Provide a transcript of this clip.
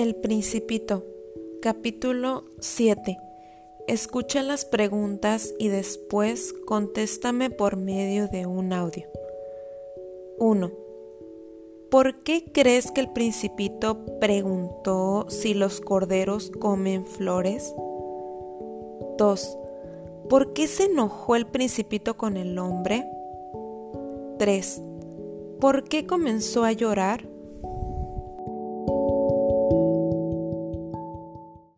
El Principito, capítulo 7. Escucha las preguntas y después contéstame por medio de un audio. 1. ¿Por qué crees que el principito preguntó si los corderos comen flores? 2. ¿Por qué se enojó el principito con el hombre? 3. ¿Por qué comenzó a llorar?